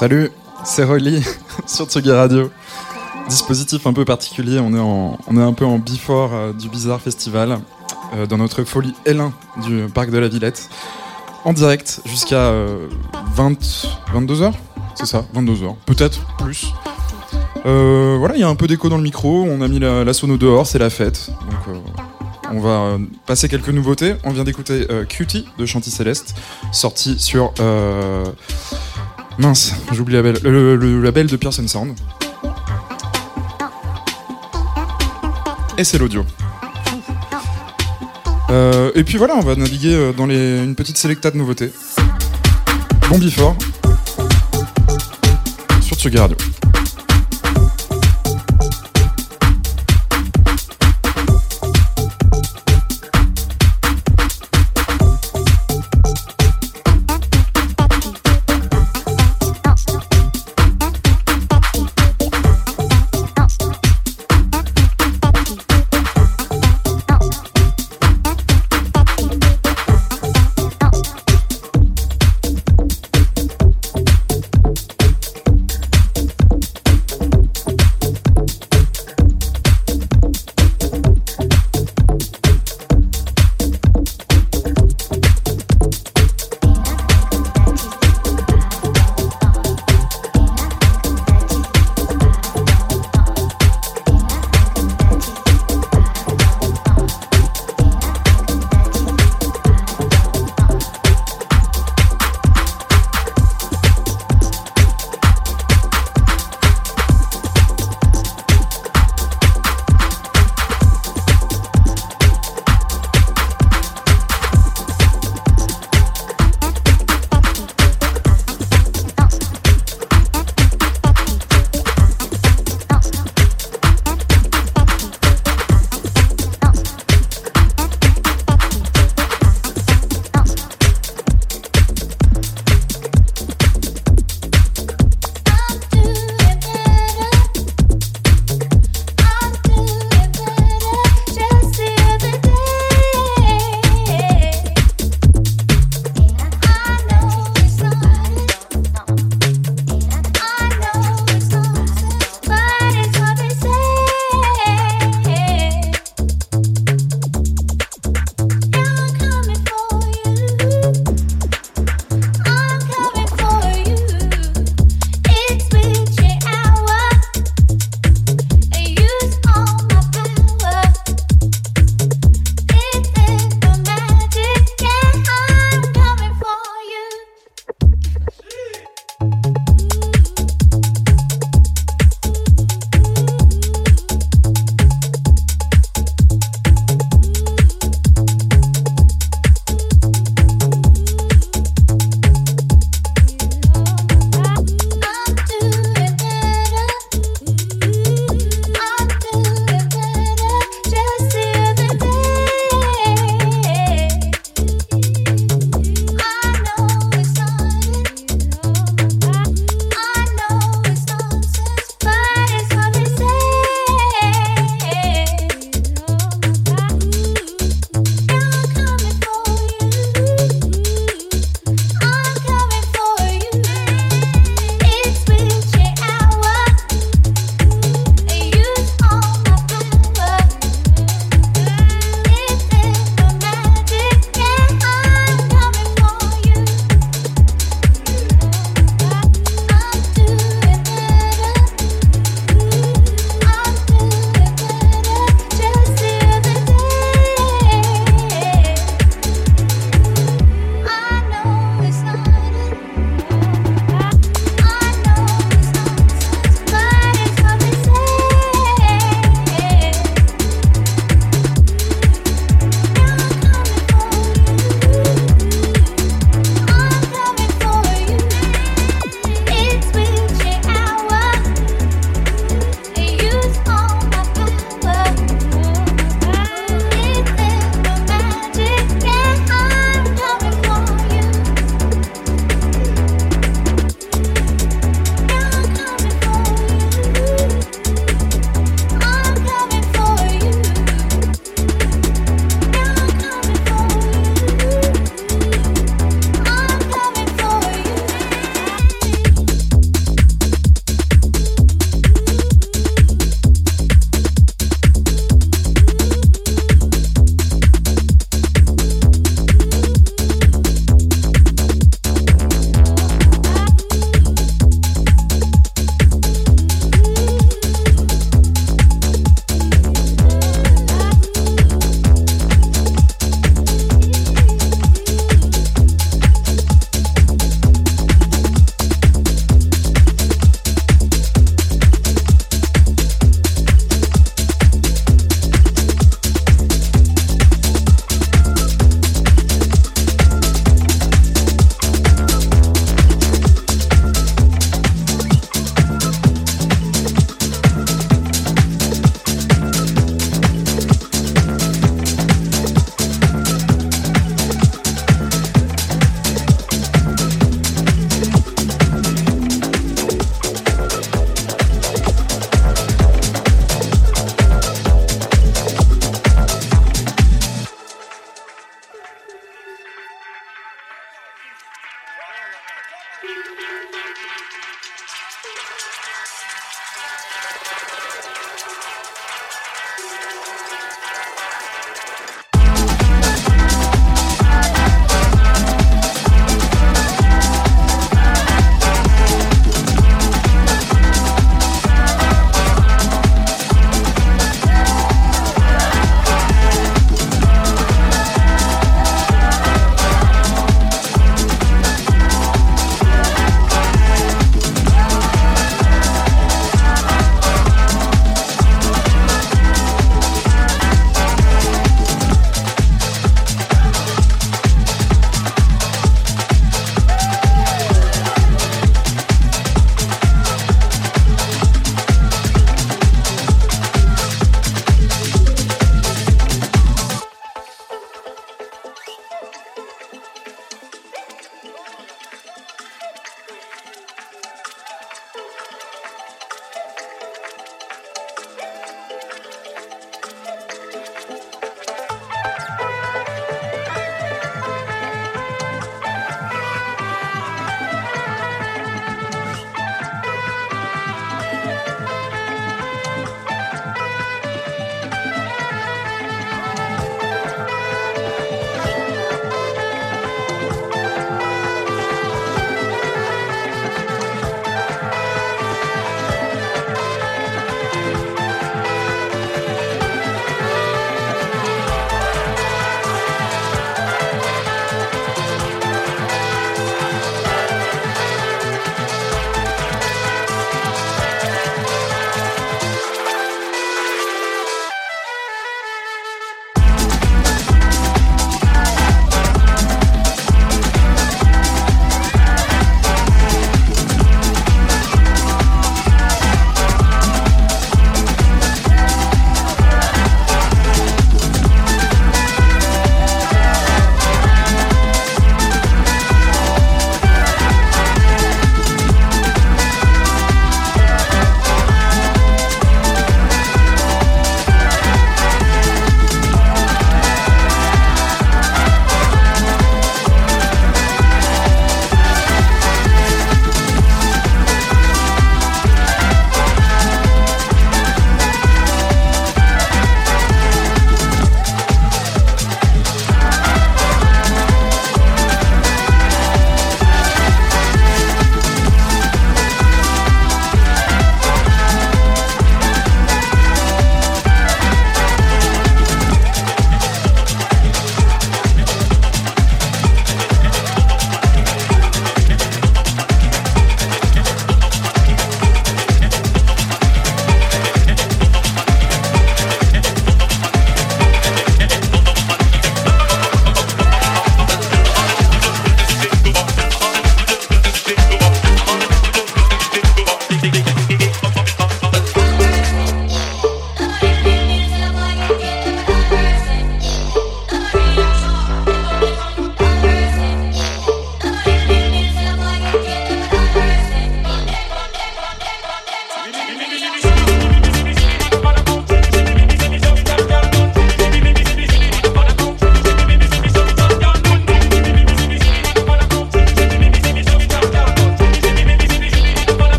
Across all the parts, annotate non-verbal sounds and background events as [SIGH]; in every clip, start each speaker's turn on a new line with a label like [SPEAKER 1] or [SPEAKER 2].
[SPEAKER 1] Salut, c'est Rolly [LAUGHS] sur Tsugi Radio. Dispositif un peu particulier, on est, un peu en before euh, du Bizarre Festival, euh, dans notre folie L1 du parc de la Villette, en direct jusqu'à 20, 22h C'est ça, 22h, peut-être plus. Euh, voilà, il y a un peu d'écho dans le micro, on a mis la, la sono dehors, c'est la fête. Donc on va passer quelques nouveautés. On vient d'écouter Cutie de Chanty Céleste, sorti sur... Mince, j'oublie le, le, le, label de Pearson Sound. Et c'est l'audio. Euh, et puis voilà, on va naviguer dans les, une petite sélecta de nouveautés. Bon. Sur Tsugi Radio.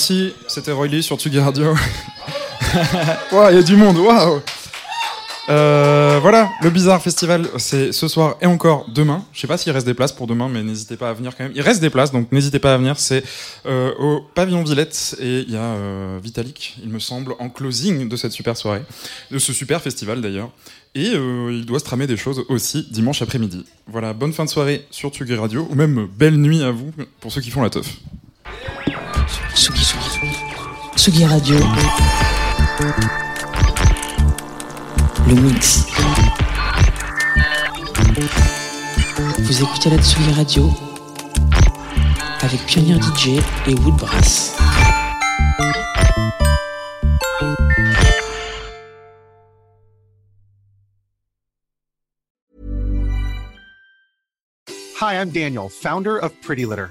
[SPEAKER 1] Merci, c'était Roy Lee sur Tsugi Radio. [LAUGHS] [LAUGHS] Waouh, il y a du monde, waouh Euh, voilà, le Bizarre Festival, c'est ce soir et encore demain. Je sais pas s'il reste des places pour demain, mais n'hésitez pas à venir quand même. Il reste des places, donc n'hésitez pas à venir. C'est euh, au Pavillon Villette et il y a euh, Vitalik, il me semble, en closing de cette super soirée, de ce super festival d'ailleurs. Et euh, il doit se tramer des choses aussi dimanche après-midi. Voilà, bonne fin de soirée sur Tsugi Radio, ou même belle nuit à vous pour ceux qui font la teuf.
[SPEAKER 2] Tsugi, Tsugi. Tsugi Radio. Le mix. Vous écoutez la Tsugi Radio avec Pionnier DJ et Woodbrass.
[SPEAKER 3] Hi, I'm Daniel, founder of Pretty Litter.